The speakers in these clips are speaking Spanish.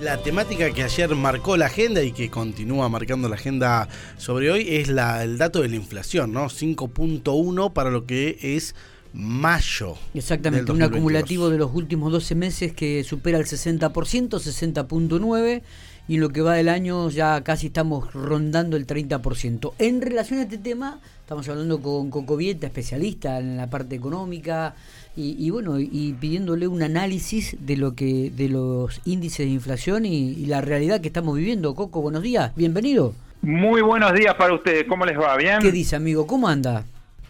La temática que ayer marcó la agenda y que continúa marcando la agenda sobre hoy es la, el dato de la inflación, ¿no? 5.1 para lo que es mayo. Exactamente, un acumulativo de los últimos 12 meses que supera el 60%, 60.9 y lo que va del año ya casi estamos rondando el 30%. En relación a este tema, estamos hablando con Coco Vieta, especialista en la parte económica, y, bueno, y pidiéndole un análisis de lo que de los índices de inflación y, la realidad que estamos viviendo. Coco, buenos días, bienvenido. Muy buenos días para ustedes, ¿cómo les va? ¿Bien? ¿Qué dice, amigo? ¿Cómo anda?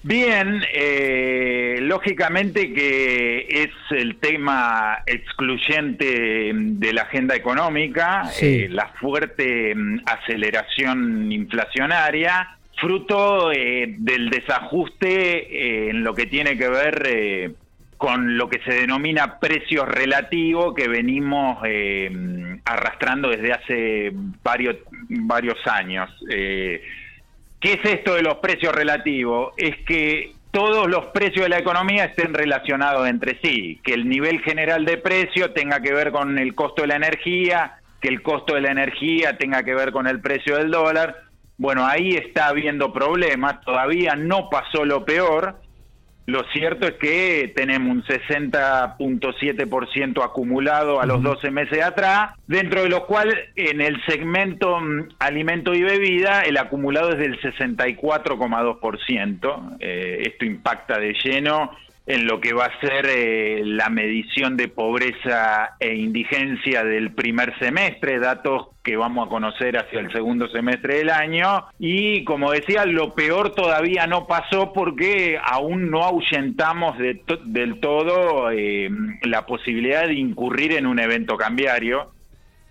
Bien, eh, lógicamente que es el tema excluyente de la agenda económica, eh, la fuerte mm, aceleración inflacionaria, fruto eh, del desajuste en lo que tiene que ver con lo que se denomina precios relativos que venimos arrastrando desde hace varios, varios años. ¿Qué es esto de los precios relativos? Es que todos los precios de la economía estén relacionados entre sí, que el nivel general de precio tenga que ver con el costo de la energía, que el costo de la energía tenga que ver con el precio del dólar. Bueno, ahí está habiendo problemas, todavía no pasó lo peor, lo cierto es que tenemos un 60.7% acumulado a los 12 meses atrás, dentro de lo cual en el segmento mm, alimento y bebida el acumulado es del 64,2%. Eh, esto impacta de lleno en lo que va a ser eh, la medición de pobreza e indigencia del primer semestre, datos que vamos a conocer hacia el segundo semestre del año. Y como decía, lo peor todavía no pasó porque aún no ahuyentamos del todo eh, la posibilidad de incurrir en un evento cambiario.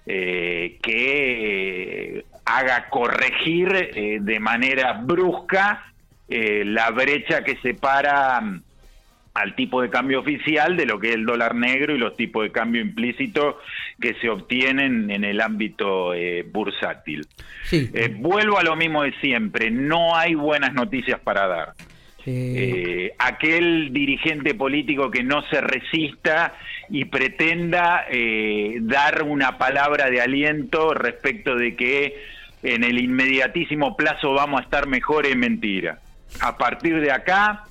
Eh, que haga corregir de manera brusca la brecha que separa al tipo de cambio oficial de lo que es el dólar negro y los tipos de cambio implícito que se obtienen en el ámbito eh, bursátil. Eh, vuelvo a lo mismo de siempre, no hay buenas noticias para dar. Eh, aquel dirigente político que no se resista y pretenda dar una palabra de aliento respecto de que en el inmediatísimo plazo vamos a estar mejor es mentira. A partir de acá,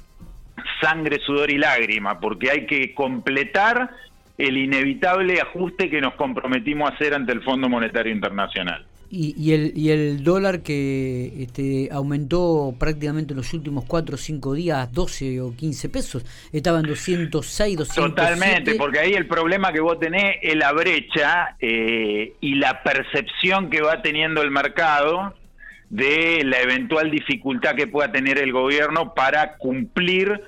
sangre, sudor y lágrima, porque hay que completar el inevitable ajuste que nos comprometimos a hacer ante el Fondo Monetario Internacional. Y, el, y el dólar que este, aumentó prácticamente en los últimos 4 o 5 días 12 o 15 pesos, estaba en 206, 207. Totalmente, porque ahí el problema que vos tenés es la brecha eh, y la percepción que va teniendo el mercado de la eventual dificultad que pueda tener el gobierno para cumplir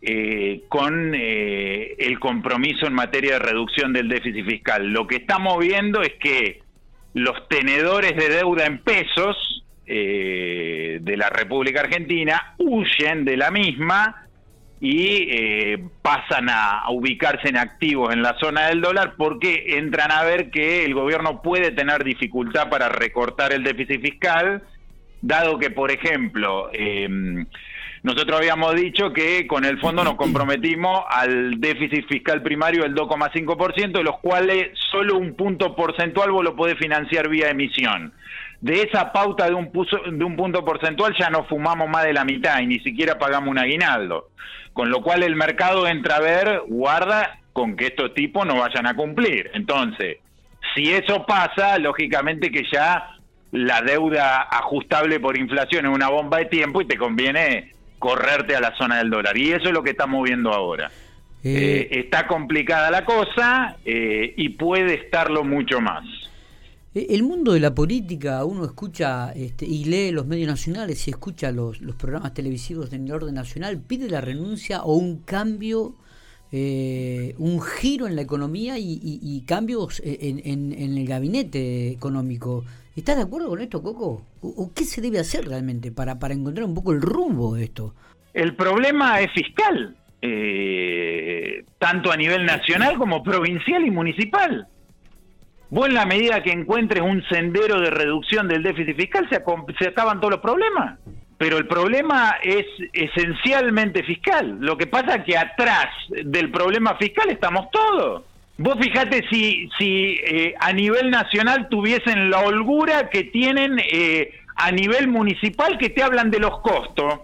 eh, con eh, el compromiso en materia de reducción del déficit fiscal. Lo que estamos viendo es que los tenedores de deuda en pesos eh, de la República Argentina huyen de la misma y pasan a, ubicarse en activos en la zona del dólar porque entran a ver que el gobierno puede tener dificultad para recortar el déficit fiscal, dado que, por ejemplo, nosotros habíamos dicho que con el fondo nos comprometimos al déficit fiscal primario del 2,5%, de los cuales solo un punto porcentual vos lo podés financiar vía emisión. De esa pauta de un, de un punto porcentual ya no fumamos más de la mitad y ni siquiera pagamos un aguinaldo. Con lo cual el mercado entra a ver, guarda con que estos tipos no vayan a cumplir. Entonces, si eso pasa, lógicamente que ya la deuda ajustable por inflación es una bomba de tiempo y te conviene correrte a la zona del dólar. Y eso es lo que estamos viendo ahora. Eh, eh, está complicada la cosa eh, y puede estarlo mucho más. El mundo de la política, uno escucha este, y lee los medios nacionales y escucha los, los programas televisivos del orden nacional, pide la renuncia o un cambio, un giro en la economía y, cambios en, en, el gabinete económico. ¿Estás de acuerdo con esto, Coco? ¿O, qué se debe hacer realmente para, para encontrar un poco el rumbo de esto? El problema es fiscal, eh, tanto a nivel nacional como provincial y municipal. Vos en la medida que encuentres un sendero de reducción del déficit fiscal se, se acaban todos los problemas. Pero el problema es esencialmente fiscal. Lo que pasa es que atrás del problema fiscal estamos todos. Vos fijate si, si eh, a nivel nacional tuviesen la holgura que tienen eh, a nivel municipal que te hablan de los costos.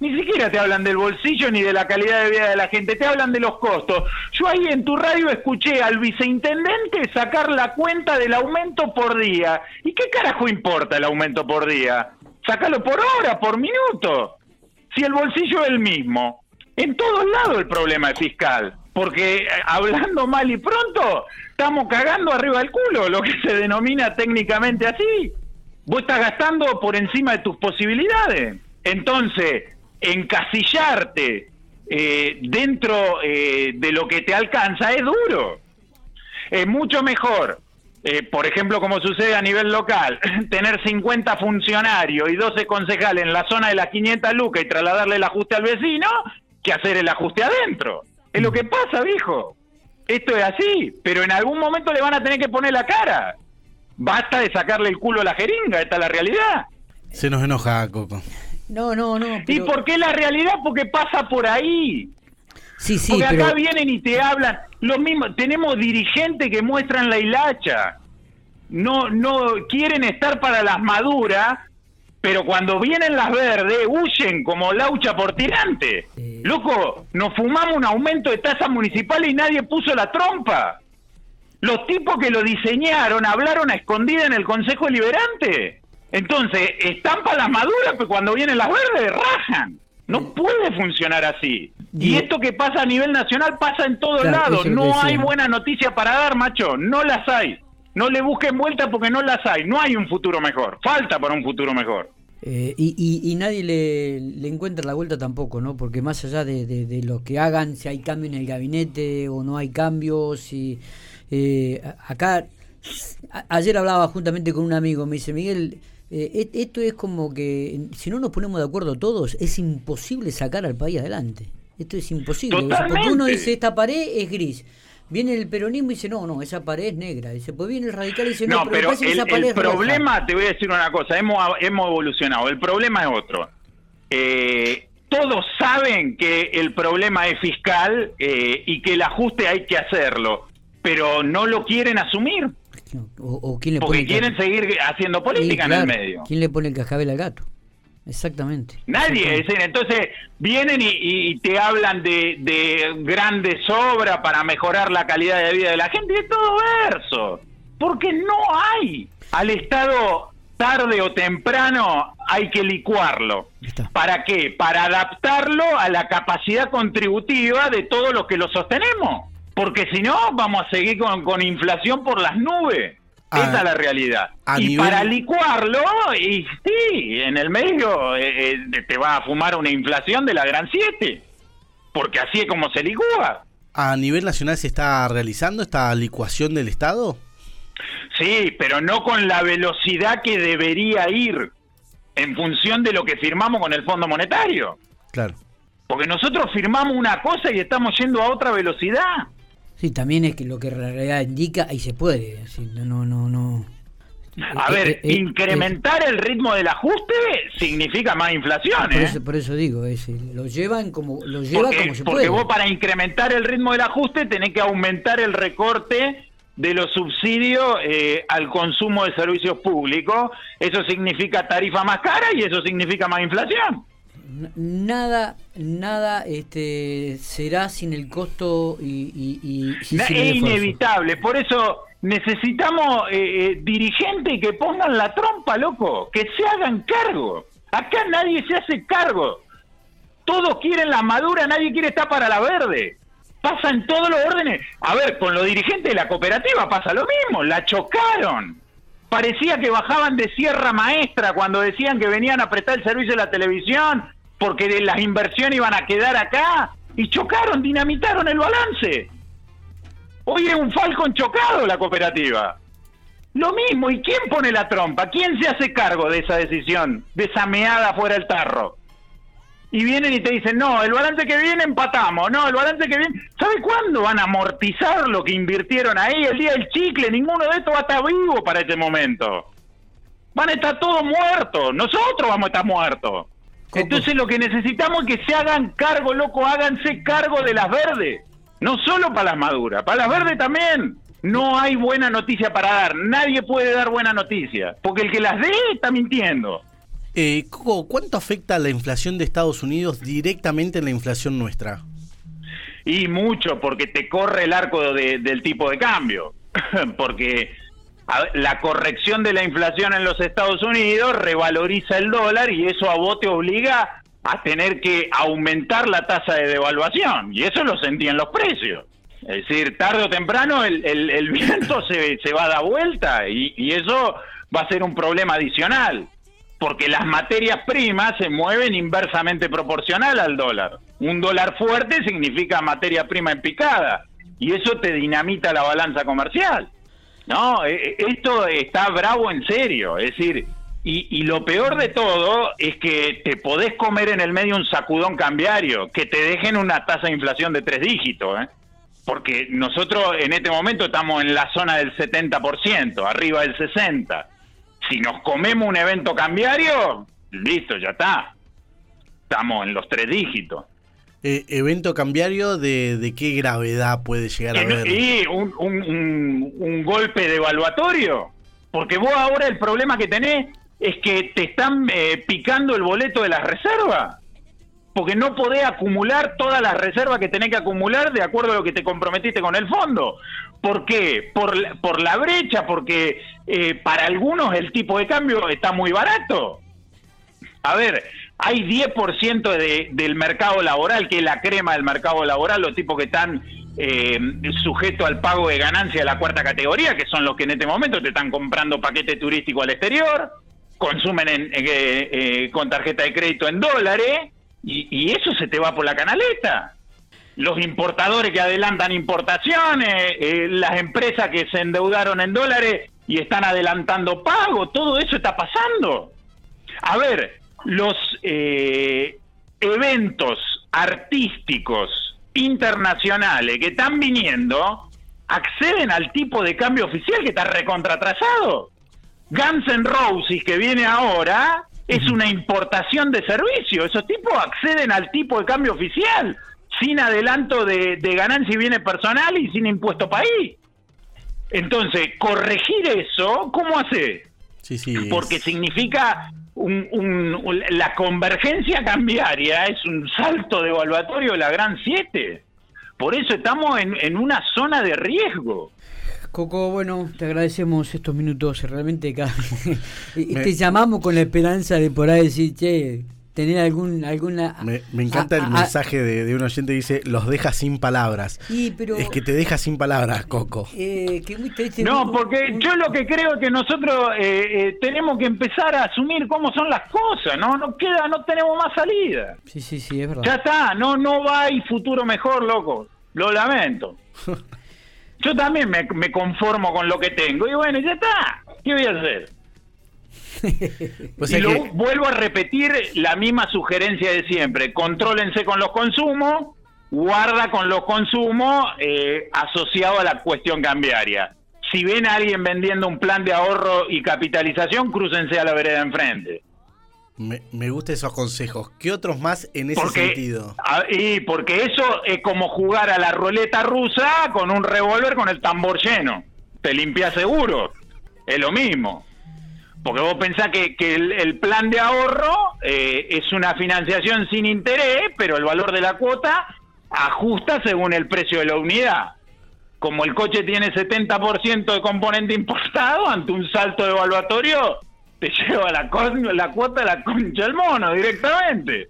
Ni siquiera te hablan del bolsillo ni de la calidad de vida de la gente, te hablan de los costos. Yo ahí en tu radio escuché al viceintendente sacar la cuenta del aumento por día. ¿Y qué carajo importa el aumento por día? Sácalo por hora, por minuto. Si el bolsillo es el mismo. En todos lados el problema es fiscal porque eh, hablando mal y pronto, estamos cagando arriba del culo, lo que se denomina técnicamente así. Vos estás gastando por encima de tus posibilidades. Entonces, encasillarte eh, dentro eh, de lo que te alcanza es duro. Es mucho mejor, por ejemplo, como sucede a nivel local, tener 50 funcionarios y 12 concejales en la zona de las 500 lucas y trasladarle el ajuste al vecino, que hacer el ajuste adentro. Es lo que pasa, viejo. Esto es así, pero en algún momento le van a tener que poner la cara. Basta de sacarle el culo a la jeringa, esta es la realidad. Se nos enoja, Coco. No, no, no. ¿Y por qué la realidad? Porque pasa por ahí. Sí, sí, Porque acá vienen y te hablan. Lo mismo, tenemos dirigentes que muestran la hilacha. No, no quieren estar para las maduras pero cuando vienen las verdes huyen como laucha por tirante. Loco, nos fumamos un aumento de tasa municipal y nadie puso la trompa. Los tipos que lo diseñaron hablaron a escondida en el Consejo Liberante. Entonces, están para las maduras, pero cuando vienen las verdes, rajan. No puede funcionar así. Y esto que pasa a nivel nacional pasa en todos lados. No hay buena noticia para dar, macho. No las hay. No le busquen vuelta porque no las hay. No hay un futuro mejor. Falta para un futuro mejor. Eh, y, nadie le, encuentra la vuelta tampoco, ¿no? Porque más allá de, lo que hagan, si hay cambio en el gabinete o no hay cambios, si eh, acá ayer hablaba juntamente con un amigo, me dice Miguel, eh, esto es como que si no nos ponemos de acuerdo todos, es imposible sacar al país adelante. Esto es imposible. porque uno dice esta pared es gris Viene el peronismo y dice, no, no, esa pared es negra. Dice, pues viene el radical y dice, no, pero, el, problema, te voy a decir una cosa, hemos, hemos evolucionado. El problema es otro. Eh, todos saben que el problema es fiscal eh, y que el ajuste hay que hacerlo, pero no lo quieren asumir. O, quién le porque quieren seguir haciendo política en el medio. ¿Quién le pone el cascabel al gato? Exactamente. Nadie. Entonces vienen y, te hablan de, de, grandes obras para mejorar la calidad de vida de la gente. Y todo verso. Porque no hay. Al Estado tarde o temprano hay que licuarlo. ¿Para qué? Para adaptarlo a la capacidad contributiva de todos los que lo sostenemos. Porque si no, vamos a seguir con, con inflación por las nubes. Esa es la realidad. Y para licuarlo, y sí, en el medio eh, eh, te va a fumar una inflación de la gran 7, porque así es como se licúa. ¿A nivel nacional se está realizando esta licuación del Estado? Sí, pero no con la velocidad que debería ir en función de lo que firmamos con el Fondo Monetario. Claro. Porque nosotros firmamos una cosa y estamos yendo a otra velocidad. Sí, también es que lo que la realidad indica, ahí se puede. no, no, no. A ver, eh, eh, incrementar el ritmo del ajuste significa más inflación. por, ¿eh? eso, por eso digo, es, lo llevan como lo lleva como se puede. Porque vos para incrementar el ritmo del ajuste tenés que aumentar el recorte de los subsidios al consumo de servicios públicos. Eso significa tarifa más cara y eso significa más inflación nada nada este será sin el costo y, es inevitable. Por eso necesitamos eh, eh, dirigentes que pongan la trompa loco que se hagan cargo. Acá nadie se hace cargo. Todos quieren la madura nadie quiere estar para la verde. Pasa en todos los órdenes. A ver con los dirigentes de la cooperativa pasa lo mismo la chocaron. Parecía que bajaban de Sierra Maestra cuando decían que venían a prestar el servicio de la televisión porque las inversiones iban a quedar acá y chocaron, dinamitaron el balance. Hoy es un Falcon chocado la cooperativa. Lo mismo, ¿y quién pone la trompa? ¿Quién se hace cargo de esa decisión, de esa meada fuera del tarro? Y vienen y te dicen, no, el balance que viene empatamos, no, el balance que viene... ¿Sabe cuándo van a amortizar lo que invirtieron ahí? El día del chicle, ninguno de estos va a estar vivo para este momento. Van a estar todos muertos, nosotros vamos a estar muertos. Entonces lo que necesitamos es que se hagan cargo, loco, háganse cargo de las verdes. No solo para las maduras, para las verdes también. No hay buena noticia para dar. Nadie puede dar buena noticia. Porque el que las dé está mintiendo. Eh, ¿cuánto afecta la inflación de Estados Unidos directamente en la inflación nuestra? Y mucho, porque te corre el arco del tipo de cambio. porque la corrección de la inflación en los Estados Unidos revaloriza el dólar y eso a vos te obliga a tener que aumentar la tasa de devaluación. Y eso lo sentí en los precios. Es decir, tarde o temprano el, el, viento se, se, va a dar vuelta y, y eso va a ser un problema adicional, porque las materias primas se mueven inversamente proporcional al dólar. Un dólar fuerte significa materia prima en picada y eso te dinamita la balanza comercial. No, e, e, esto está bravo en serio, es decir, y, lo peor de todo es que te podés comer en el medio un sacudón cambiario, que te dejen una tasa de inflación de tres dígitos, ¿eh? porque nosotros en este momento estamos en la zona del 70%, arriba del 60%. Si nos comemos un evento cambiario, listo, ya está. Estamos en los tres dígitos. Eh, ¿Evento cambiario de, qué gravedad puede llegar a haber? Y un, un, un, golpe devaluatorio. Porque vos ahora el problema que tenés es que te están eh, picando el boleto de las reservas. Porque no podés acumular todas las reservas que tenés que acumular de acuerdo a lo que te comprometiste con el fondo. ¿Por qué? Por, por la brecha, porque eh, para algunos el tipo de cambio está muy barato. A ver, hay 10% de, del mercado laboral, que es la crema del mercado laboral, los tipos que están eh, sujetos al pago de ganancia de la cuarta categoría, que son los que en este momento te están comprando paquete turístico al exterior, consumen en, eh, eh, con tarjeta de crédito en dólares, y, eso se te va por la canaleta. Los importadores que adelantan importaciones, las empresas que se endeudaron en dólares y están adelantando pago, todo eso está pasando. A ver, los eh, eventos artísticos internacionales que están viniendo acceden al tipo de cambio oficial que está recontratrasado. Guns N' Roses que viene ahora es una importación de servicio. Esos tipos acceden al tipo de cambio oficial sin adelanto de, ganancia y bienes personal y sin impuesto país. Entonces, corregir eso, ¿cómo hace? Sí, sí, Porque significa un, la convergencia cambiaria es un salto devaluatorio de la gran 7. Por eso estamos en, en una zona de riesgo. Coco, bueno, te agradecemos estos minutos. Realmente te llamamos con la esperanza de por ahí decir, che, tener algún alguna me, encanta el mensaje de, de, un oyente que dice los deja sin palabras es que te deja sin palabras Coco. Eh, no porque yo lo que creo que nosotros eh, eh, tenemos que empezar a asumir cómo son las cosas no no queda no tenemos más salida. Sí sí sí es verdad. Ya está no no va y futuro mejor loco. Lo lamento. Yo también me, me conformo con lo que tengo. Y bueno ya está. Qué voy a hacer y lo, vuelvo a repetir la misma sugerencia de siempre, contrólense con los consumos, guarda con los consumos eh, asociado a la cuestión cambiaria. Si ven a alguien vendiendo un plan de ahorro y capitalización, crúcense a la vereda enfrente. Me, me gustan esos consejos. ¿Qué otros más en ese sentido? y porque eso es como jugar a la ruleta rusa con un revólver con el tambor lleno. Te limpia seguro. Es lo mismo. Porque vos pensás que, que el, plan de ahorro eh, es una financiación sin interés, pero el valor de la cuota ajusta según el precio de la unidad. Como el coche tiene 70% de componente importado, ante un salto evaluatorio, te lleva la, la cuota de la concha del mono directamente.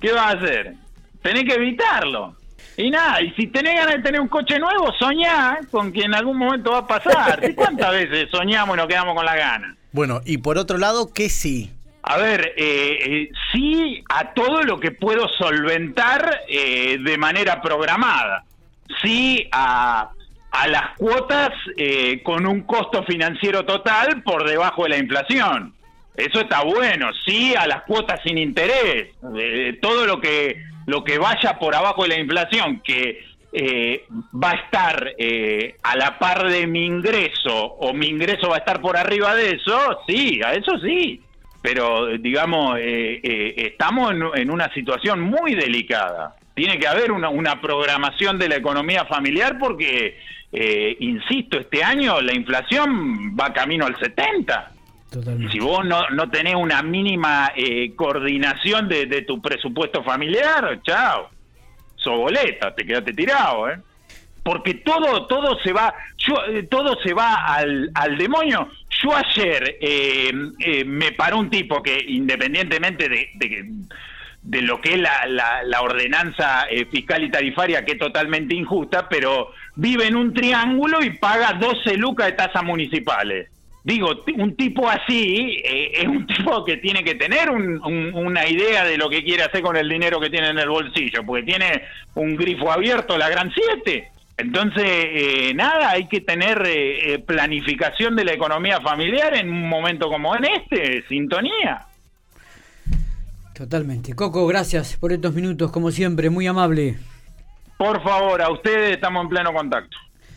¿Qué vas a hacer? Tenés que evitarlo. Y nada, y si tenés ganas de tener un coche nuevo, soñá con que en algún momento va a pasar. cuántas veces soñamos y nos quedamos con la gana? Bueno, y por otro lado, ¿qué sí? A ver, eh, eh, sí a todo lo que puedo solventar eh, de manera programada. Sí a, a las cuotas con un costo financiero total por debajo de la inflación. Eso está bueno. Sí a las cuotas sin interés. todo lo que, lo que vaya por abajo de la inflación, que eh, va a estar eh, a la par de mi ingreso o mi ingreso va a estar por arriba de eso, sí, a eso sí. Pero digamos, eh, estamos en, una situación muy delicada. tiene que haber una, una programación de la economía familiar porque, eh, insisto, este año la inflación va camino al 70. Si vos no, no tenés una mínima eh, coordinación de, de, tu presupuesto familiar, chao, soboleta, te quedaste tirado, ¿eh? Porque todo, todo se va, yo, eh, todo se va al, al demonio. Yo ayer eh, eh, me paró un tipo que, independientemente de, de, de lo que es la, la, la ordenanza eh, fiscal y tarifaria, que es totalmente injusta, pero vive en un triángulo y paga 12 lucas de tasas municipales. Digo, un tipo así eh, es un tipo que tiene que tener un, un, una idea de lo que quiere hacer con el dinero que tiene en el bolsillo, porque tiene un grifo abierto, la gran 7. Entonces, eh, nada, hay que tener eh, eh, planificación de la economía familiar en un momento como en este, sintonía. Totalmente. Coco, gracias por estos minutos, como siempre, muy amable. Por favor, a ustedes estamos en pleno contacto.